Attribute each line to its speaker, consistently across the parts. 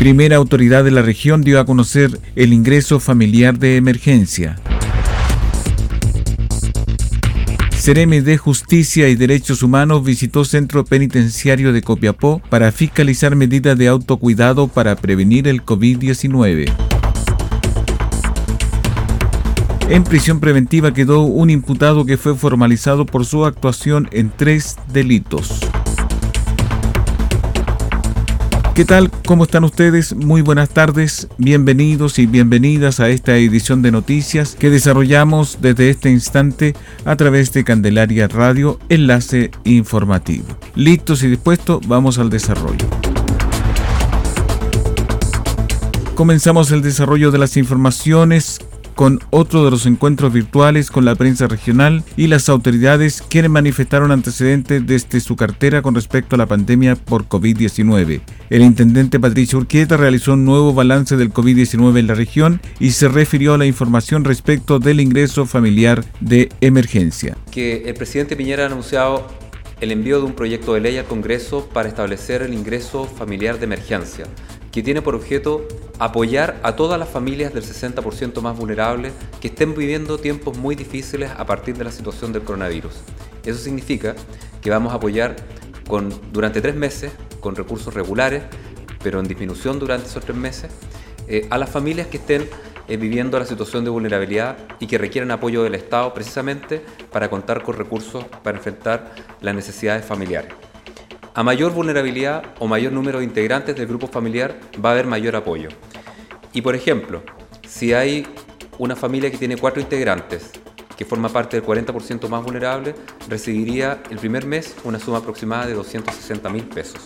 Speaker 1: Primera autoridad de la región dio a conocer el ingreso familiar de emergencia. Cereme de Justicia y Derechos Humanos visitó Centro Penitenciario de Copiapó para fiscalizar medidas de autocuidado para prevenir el COVID-19. En prisión preventiva quedó un imputado que fue formalizado por su actuación en tres delitos. ¿Qué tal? ¿Cómo están ustedes? Muy buenas tardes, bienvenidos y bienvenidas a esta edición de noticias que desarrollamos desde este instante a través de Candelaria Radio, enlace informativo. Listos y dispuestos, vamos al desarrollo. Comenzamos el desarrollo de las informaciones con otro de los encuentros virtuales con la prensa regional y las autoridades quienes manifestaron antecedentes desde su cartera con respecto a la pandemia por COVID-19. El intendente Patricio Urquieta realizó un nuevo balance del COVID-19 en la región y se refirió a la información respecto del ingreso familiar de emergencia.
Speaker 2: Que el presidente Piñera ha anunciado el envío de un proyecto de ley al Congreso para establecer el ingreso familiar de emergencia que tiene por objeto apoyar a todas las familias del 60% más vulnerables que estén viviendo tiempos muy difíciles a partir de la situación del coronavirus. Eso significa que vamos a apoyar con, durante tres meses, con recursos regulares, pero en disminución durante esos tres meses, eh, a las familias que estén eh, viviendo la situación de vulnerabilidad y que requieren apoyo del Estado precisamente para contar con recursos para enfrentar las necesidades familiares. A mayor vulnerabilidad o mayor número de integrantes del grupo familiar va a haber mayor apoyo. Y por ejemplo, si hay una familia que tiene cuatro integrantes, que forma parte del 40% más vulnerable, recibiría el primer mes una suma aproximada de 260 mil pesos.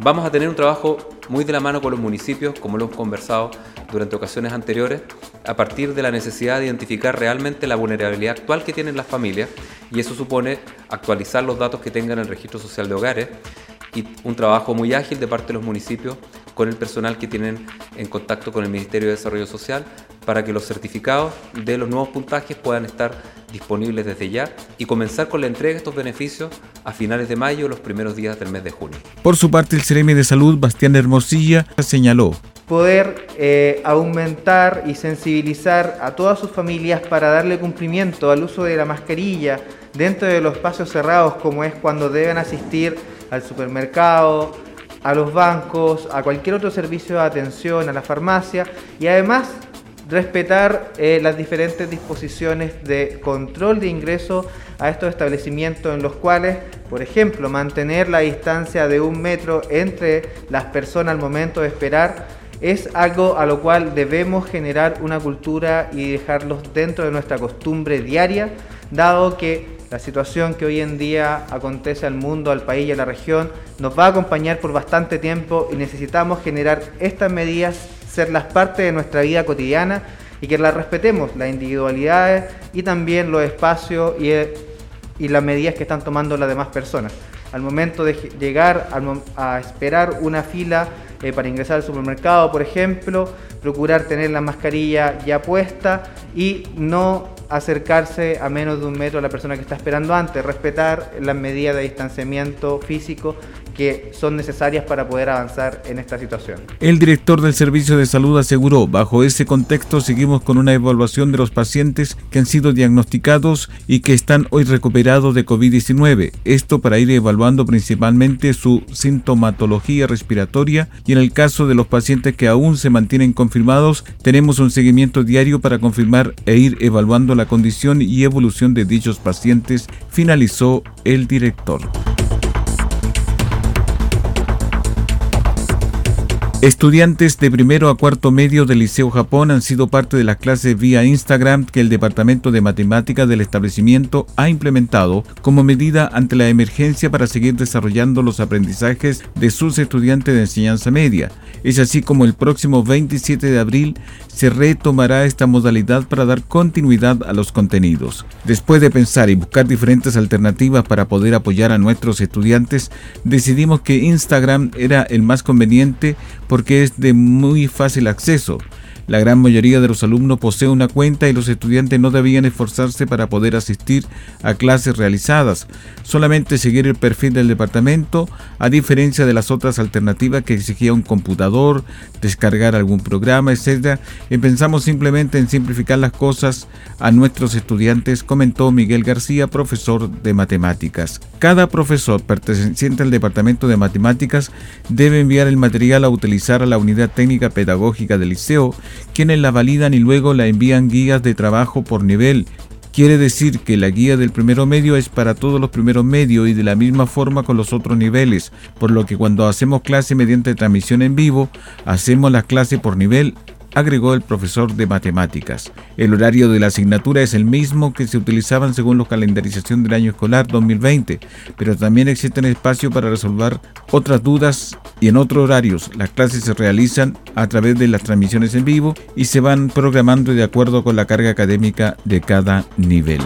Speaker 2: Vamos a tener un trabajo muy de la mano con los municipios, como lo hemos conversado durante ocasiones anteriores, a partir de la necesidad de identificar realmente la vulnerabilidad actual que tienen las familias y eso supone actualizar los datos que tengan en el registro social de hogares y un trabajo muy ágil de parte de los municipios con el personal que tienen en contacto con el Ministerio de Desarrollo Social para que los certificados de los nuevos puntajes puedan estar disponibles desde ya y comenzar con la entrega de estos beneficios a finales de mayo o los primeros días del mes de junio.
Speaker 1: Por su parte, el Ceremi de Salud, Bastián Hermosilla, señaló
Speaker 3: poder eh, aumentar y sensibilizar a todas sus familias para darle cumplimiento al uso de la mascarilla dentro de los espacios cerrados como es cuando deben asistir al supermercado, a los bancos, a cualquier otro servicio de atención, a la farmacia y además respetar eh, las diferentes disposiciones de control de ingreso a estos establecimientos en los cuales, por ejemplo, mantener la distancia de un metro entre las personas al momento de esperar es algo a lo cual debemos generar una cultura y dejarlos dentro de nuestra costumbre diaria, dado que la situación que hoy en día acontece al mundo, al país y a la región nos va a acompañar por bastante tiempo y necesitamos generar estas medidas, serlas parte de nuestra vida cotidiana y que las respetemos, las individualidades y también los espacios y, y las medidas que están tomando las demás personas. Al momento de llegar a esperar una fila eh, para ingresar al supermercado, por ejemplo, procurar tener la mascarilla ya puesta y no acercarse a menos de un metro a la persona que está esperando antes, respetar las medidas de distanciamiento físico que son necesarias para poder avanzar en esta situación.
Speaker 1: El director del Servicio de Salud aseguró, bajo ese contexto seguimos con una evaluación de los pacientes que han sido diagnosticados y que están hoy recuperados de COVID-19. Esto para ir evaluando principalmente su sintomatología respiratoria y en el caso de los pacientes que aún se mantienen confirmados, tenemos un seguimiento diario para confirmar e ir evaluando la condición y evolución de dichos pacientes, finalizó el director. Estudiantes de primero a cuarto medio del Liceo Japón han sido parte de las clases vía Instagram que el Departamento de Matemáticas del establecimiento ha implementado como medida ante la emergencia para seguir desarrollando los aprendizajes de sus estudiantes de enseñanza media. Es así como el próximo 27 de abril se retomará esta modalidad para dar continuidad a los contenidos. Después de pensar y buscar diferentes alternativas para poder apoyar a nuestros estudiantes, decidimos que Instagram era el más conveniente porque es de muy fácil acceso. La gran mayoría de los alumnos posee una cuenta y los estudiantes no debían esforzarse para poder asistir a clases realizadas, solamente seguir el perfil del departamento, a diferencia de las otras alternativas que exigía un computador, descargar algún programa, etc. Y pensamos simplemente en simplificar las cosas a nuestros estudiantes, comentó Miguel García, profesor de matemáticas. Cada profesor perteneciente al departamento de matemáticas debe enviar el material a utilizar a la unidad técnica pedagógica del liceo quienes la validan y luego la envían guías de trabajo por nivel. Quiere decir que la guía del primero medio es para todos los primeros medios y de la misma forma con los otros niveles, por lo que cuando hacemos clase mediante transmisión en vivo, hacemos la clase por nivel agregó el profesor de matemáticas. El horario de la asignatura es el mismo que se utilizaban según la calendarización del año escolar 2020, pero también existen espacios para resolver otras dudas y en otros horarios. Las clases se realizan a través de las transmisiones en vivo y se van programando de acuerdo con la carga académica de cada nivel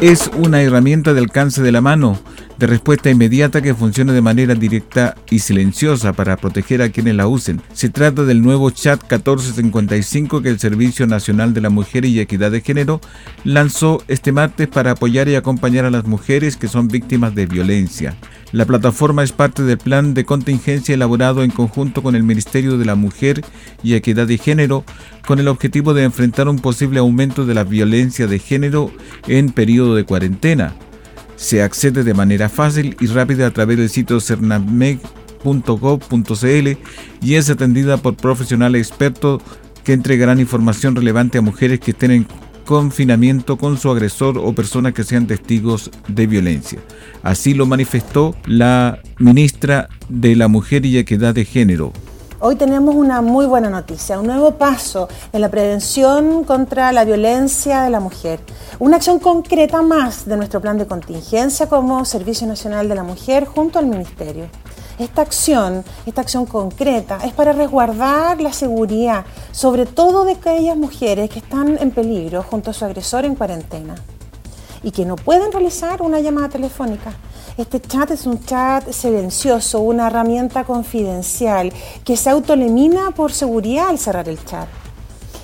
Speaker 1: es una herramienta de alcance de la mano de respuesta inmediata que funcione de manera directa y silenciosa para proteger a quienes la usen. Se trata del nuevo chat 1455 que el Servicio Nacional de la Mujer y Equidad de Género lanzó este martes para apoyar y acompañar a las mujeres que son víctimas de violencia. La plataforma es parte del plan de contingencia elaborado en conjunto con el Ministerio de la Mujer y Equidad de Género con el objetivo de enfrentar un posible aumento de la violencia de género en periodo de cuarentena. Se accede de manera fácil y rápida a través del sitio cernameg.gov.cl y es atendida por profesionales expertos que entregarán información relevante a mujeres que estén en confinamiento con su agresor o personas que sean testigos de violencia. Así lo manifestó la ministra de la Mujer y Equidad de Género,
Speaker 4: Hoy tenemos una muy buena noticia, un nuevo paso en la prevención contra la violencia de la mujer. Una acción concreta más de nuestro plan de contingencia como Servicio Nacional de la Mujer junto al Ministerio. Esta acción, esta acción concreta, es para resguardar la seguridad, sobre todo de aquellas mujeres que están en peligro junto a su agresor en cuarentena y que no pueden realizar una llamada telefónica este chat es un chat silencioso, una herramienta confidencial que se autoelimina por seguridad al cerrar el chat.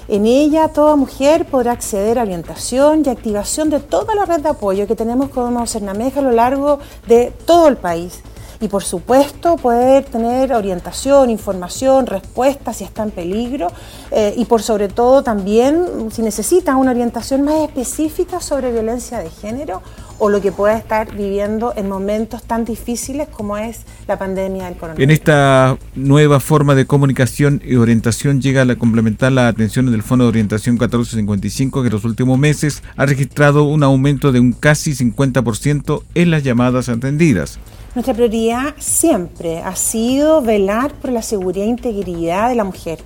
Speaker 4: En ella toda mujer podrá acceder a orientación y activación de toda la red de apoyo que tenemos como Cernameja a lo largo de todo el país y por supuesto poder tener orientación, información, respuestas si está en peligro eh, y por sobre todo también si necesita una orientación más específica sobre violencia de género o lo que pueda estar viviendo en momentos tan difíciles como es la pandemia del coronavirus.
Speaker 1: En esta nueva forma de comunicación y orientación llega a complementar la atención del Fondo de Orientación 1455 que en los últimos meses ha registrado un aumento de un casi 50% en las llamadas atendidas.
Speaker 4: Nuestra prioridad siempre ha sido velar por la seguridad e integridad de la mujer.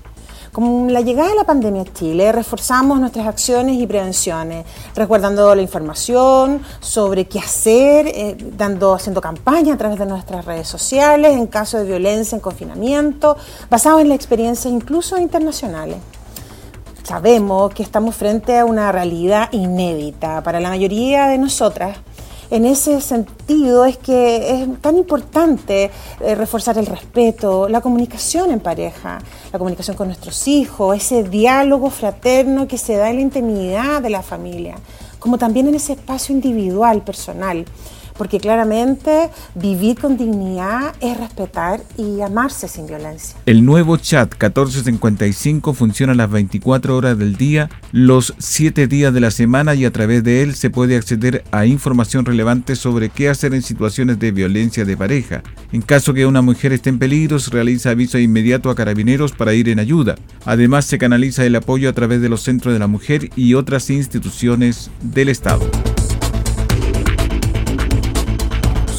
Speaker 4: Con la llegada de la pandemia a Chile, reforzamos nuestras acciones y prevenciones, resguardando la información sobre qué hacer, eh, dando, haciendo campañas a través de nuestras redes sociales en caso de violencia en confinamiento, basados en la experiencia incluso internacionales. Sabemos que estamos frente a una realidad inédita para la mayoría de nosotras en ese sentido es que es tan importante eh, reforzar el respeto, la comunicación en pareja, la comunicación con nuestros hijos, ese diálogo fraterno que se da en la intimidad de la familia, como también en ese espacio individual, personal porque claramente vivir con dignidad es respetar y amarse sin violencia.
Speaker 1: El nuevo chat 1455 funciona las 24 horas del día, los 7 días de la semana y a través de él se puede acceder a información relevante sobre qué hacer en situaciones de violencia de pareja. En caso que una mujer esté en peligro, se realiza aviso inmediato a carabineros para ir en ayuda. Además, se canaliza el apoyo a través de los centros de la mujer y otras instituciones del Estado.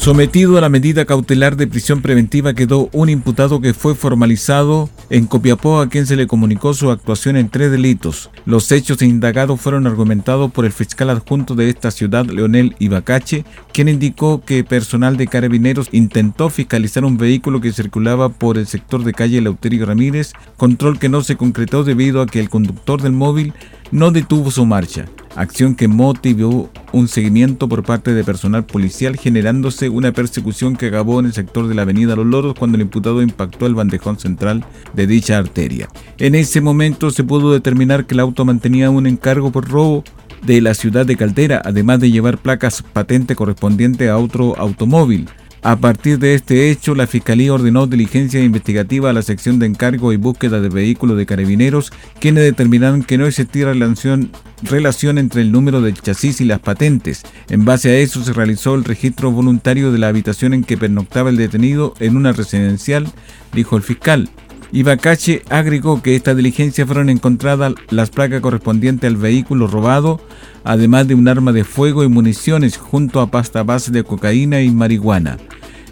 Speaker 1: Sometido a la medida cautelar de prisión preventiva quedó un imputado que fue formalizado en Copiapó a quien se le comunicó su actuación en tres delitos. Los hechos indagados fueron argumentados por el fiscal adjunto de esta ciudad, Leonel Ibacache, quien indicó que personal de carabineros intentó fiscalizar un vehículo que circulaba por el sector de calle Lauterio Ramírez, control que no se concretó debido a que el conductor del móvil no detuvo su marcha, acción que motivó un seguimiento por parte de personal policial generándose una persecución que acabó en el sector de la avenida Los Loros cuando el imputado impactó el bandejón central de dicha arteria. En ese momento se pudo determinar que el auto mantenía un encargo por robo de la ciudad de Caldera, además de llevar placas patente correspondiente a otro automóvil. A partir de este hecho, la Fiscalía ordenó diligencia investigativa a la sección de encargo y búsqueda de vehículos de carabineros, quienes determinaron que no existía relación, relación entre el número del chasis y las patentes. En base a eso se realizó el registro voluntario de la habitación en que pernoctaba el detenido en una residencial, dijo el fiscal. Ibacache agregó que esta diligencia fueron encontradas las placas correspondientes al vehículo robado, además de un arma de fuego y municiones junto a pasta base de cocaína y marihuana.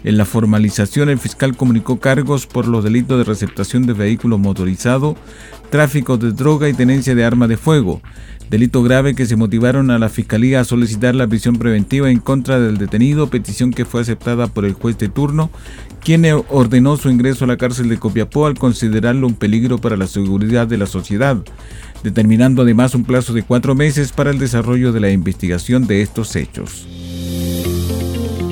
Speaker 1: En la formalización, el fiscal comunicó cargos por los delitos de receptación de vehículo motorizado, tráfico de droga y tenencia de arma de fuego, delito grave que se motivaron a la Fiscalía a solicitar la prisión preventiva en contra del detenido, petición que fue aceptada por el juez de turno, quien ordenó su ingreso a la cárcel de Copiapó al considerarlo un peligro para la seguridad de la sociedad, determinando además un plazo de cuatro meses para el desarrollo de la investigación de estos hechos.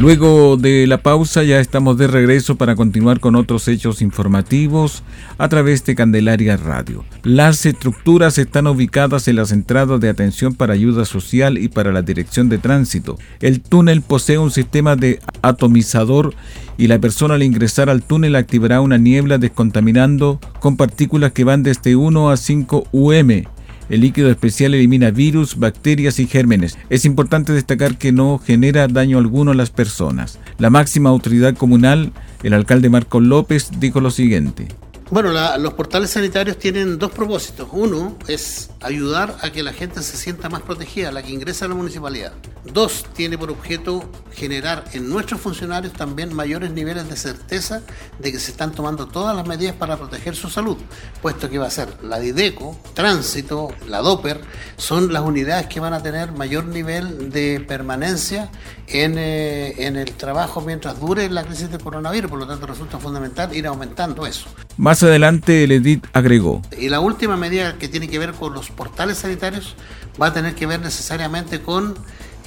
Speaker 1: Luego de la pausa ya estamos de regreso para continuar con otros hechos informativos a través de Candelaria Radio. Las estructuras están ubicadas en las entradas de atención para ayuda social y para la dirección de tránsito. El túnel posee un sistema de atomizador y la persona al ingresar al túnel activará una niebla descontaminando con partículas que van desde 1 a 5 UM el líquido especial elimina virus, bacterias y gérmenes. Es importante destacar que no genera daño alguno a las personas. La máxima autoridad comunal, el alcalde Marco López, dijo lo siguiente.
Speaker 5: Bueno, los portales sanitarios tienen dos propósitos. Uno es ayudar a que la gente se sienta más protegida, la que ingresa a la municipalidad. Dos, tiene por objeto generar en nuestros funcionarios también mayores niveles de certeza de que se están tomando todas las medidas para proteger su salud, puesto que va a ser la Dideco, Tránsito, la DOPER, son las unidades que van a tener mayor nivel de permanencia en, eh, en el trabajo mientras dure la crisis del coronavirus, por lo tanto resulta fundamental ir aumentando eso.
Speaker 1: Más adelante el EDIT agregó.
Speaker 5: Y la última medida que tiene que ver con los portales sanitarios va a tener que ver necesariamente con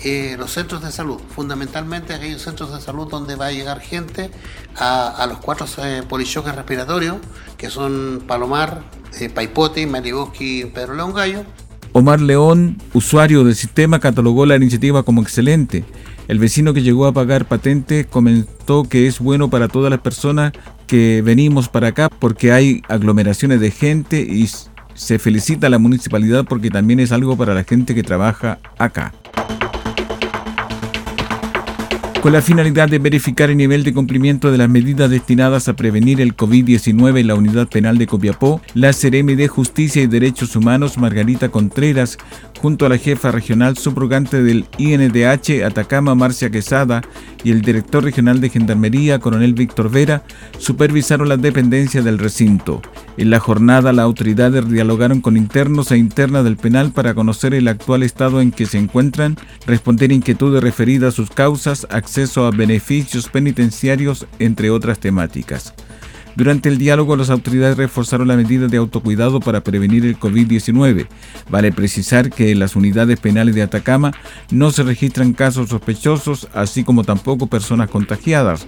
Speaker 5: eh, los centros de salud, fundamentalmente aquellos centros de salud donde va a llegar gente a, los cuatro eh, polichoques respiratorios, que son Palomar, eh, Paipote, Mariboski, Pedro León Gallo.
Speaker 1: Omar León, usuario del sistema, catalogó la iniciativa como excelente. El vecino que llegó a pagar patente comentó que es bueno para todas las personas que venimos para acá porque hay aglomeraciones de gente y se felicita a la municipalidad porque también es algo para la gente que trabaja acá. Con la finalidad de verificar el nivel de cumplimiento de las medidas destinadas a prevenir el COVID-19 en la unidad penal de Copiapó, la Ceremi de Justicia y Derechos Humanos Margarita Contreras junto a la jefa regional subrogante del INDH Atacama, Marcia Quesada, y el director regional de Gendarmería, coronel Víctor Vera, supervisaron las dependencias del recinto. En la jornada, las autoridades dialogaron con internos e internas del penal para conocer el actual estado en que se encuentran, responder inquietudes referidas a sus causas, acceso a beneficios penitenciarios, entre otras temáticas. Durante el diálogo, las autoridades reforzaron las medidas de autocuidado para prevenir el COVID-19. Vale precisar que en las unidades penales de Atacama no se registran casos sospechosos, así como tampoco personas contagiadas,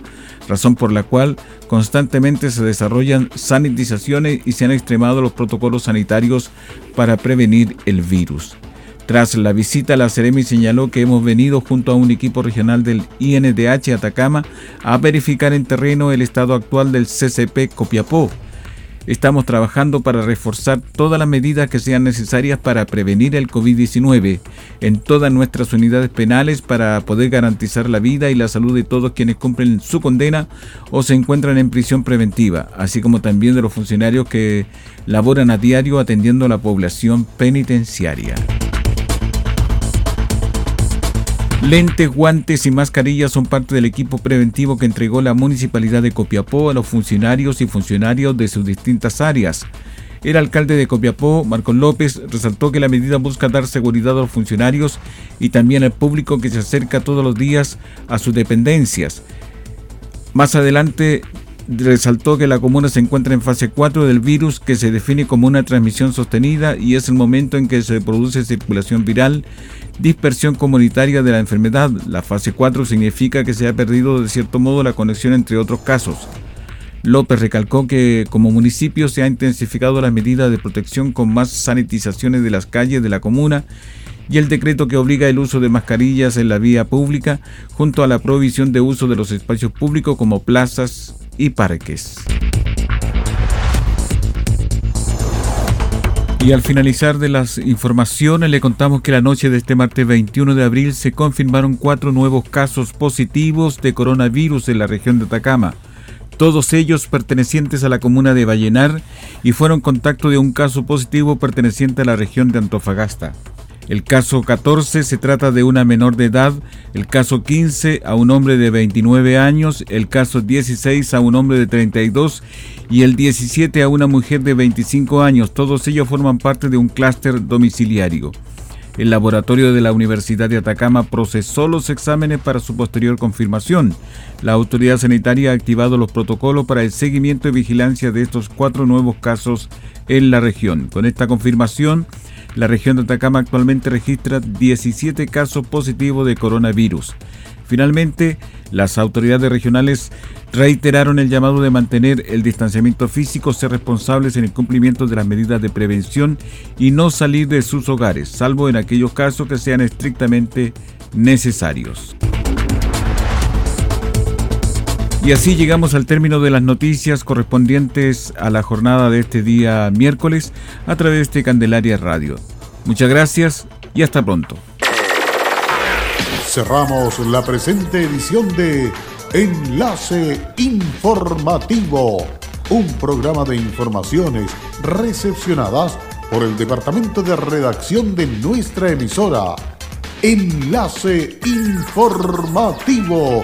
Speaker 1: razón por la cual constantemente se desarrollan sanitizaciones y se han extremado los protocolos sanitarios para prevenir el virus. Tras la visita, la Ceremi señaló que hemos venido junto a un equipo regional del INDH Atacama a verificar en terreno el estado actual del CCP Copiapó. Estamos trabajando para reforzar todas las medidas que sean necesarias para prevenir el COVID-19 en todas nuestras unidades penales para poder garantizar la vida y la salud de todos quienes cumplen su condena o se encuentran en prisión preventiva, así como también de los funcionarios que laboran a diario atendiendo a la población penitenciaria. Lentes, guantes y mascarillas son parte del equipo preventivo que entregó la Municipalidad de Copiapó a los funcionarios y funcionarios de sus distintas áreas. El alcalde de Copiapó, Marcos López, resaltó que la medida busca dar seguridad a los funcionarios y también al público que se acerca todos los días a sus dependencias. Más adelante resaltó que la comuna se encuentra en fase 4 del virus que se define como una transmisión sostenida y es el momento en que se produce circulación viral dispersión comunitaria de la enfermedad. La fase 4 significa que se ha perdido de cierto modo la conexión entre otros casos. López recalcó que como municipio se ha intensificado las medidas de protección con más sanitizaciones de las calles de la comuna y el decreto que obliga el uso de mascarillas en la vía pública junto a la prohibición de uso de los espacios públicos como plazas y parques. Y al finalizar de las informaciones le contamos que la noche de este martes 21 de abril se confirmaron cuatro nuevos casos positivos de coronavirus en la región de Atacama, todos ellos pertenecientes a la comuna de Vallenar y fueron contacto de un caso positivo perteneciente a la región de Antofagasta. El caso 14 se trata de una menor de edad, el caso 15 a un hombre de 29 años, el caso 16 a un hombre de 32 y el 17 a una mujer de 25 años. Todos ellos forman parte de un clúster domiciliario. El laboratorio de la Universidad de Atacama procesó los exámenes para su posterior confirmación. La autoridad sanitaria ha activado los protocolos para el seguimiento y vigilancia de estos cuatro nuevos casos en la región. Con esta confirmación, la región de Atacama actualmente registra 17 casos positivos de coronavirus. Finalmente, las autoridades regionales reiteraron el llamado de mantener el distanciamiento físico, ser responsables en el cumplimiento de las medidas de prevención y no salir de sus hogares, salvo en aquellos casos que sean estrictamente necesarios. Y así llegamos al término de las noticias correspondientes a la jornada de este día miércoles a través de Candelaria Radio. Muchas gracias y hasta pronto.
Speaker 6: Cerramos la presente edición de Enlace Informativo, un programa de informaciones recepcionadas por el Departamento de Redacción de nuestra emisora. Enlace Informativo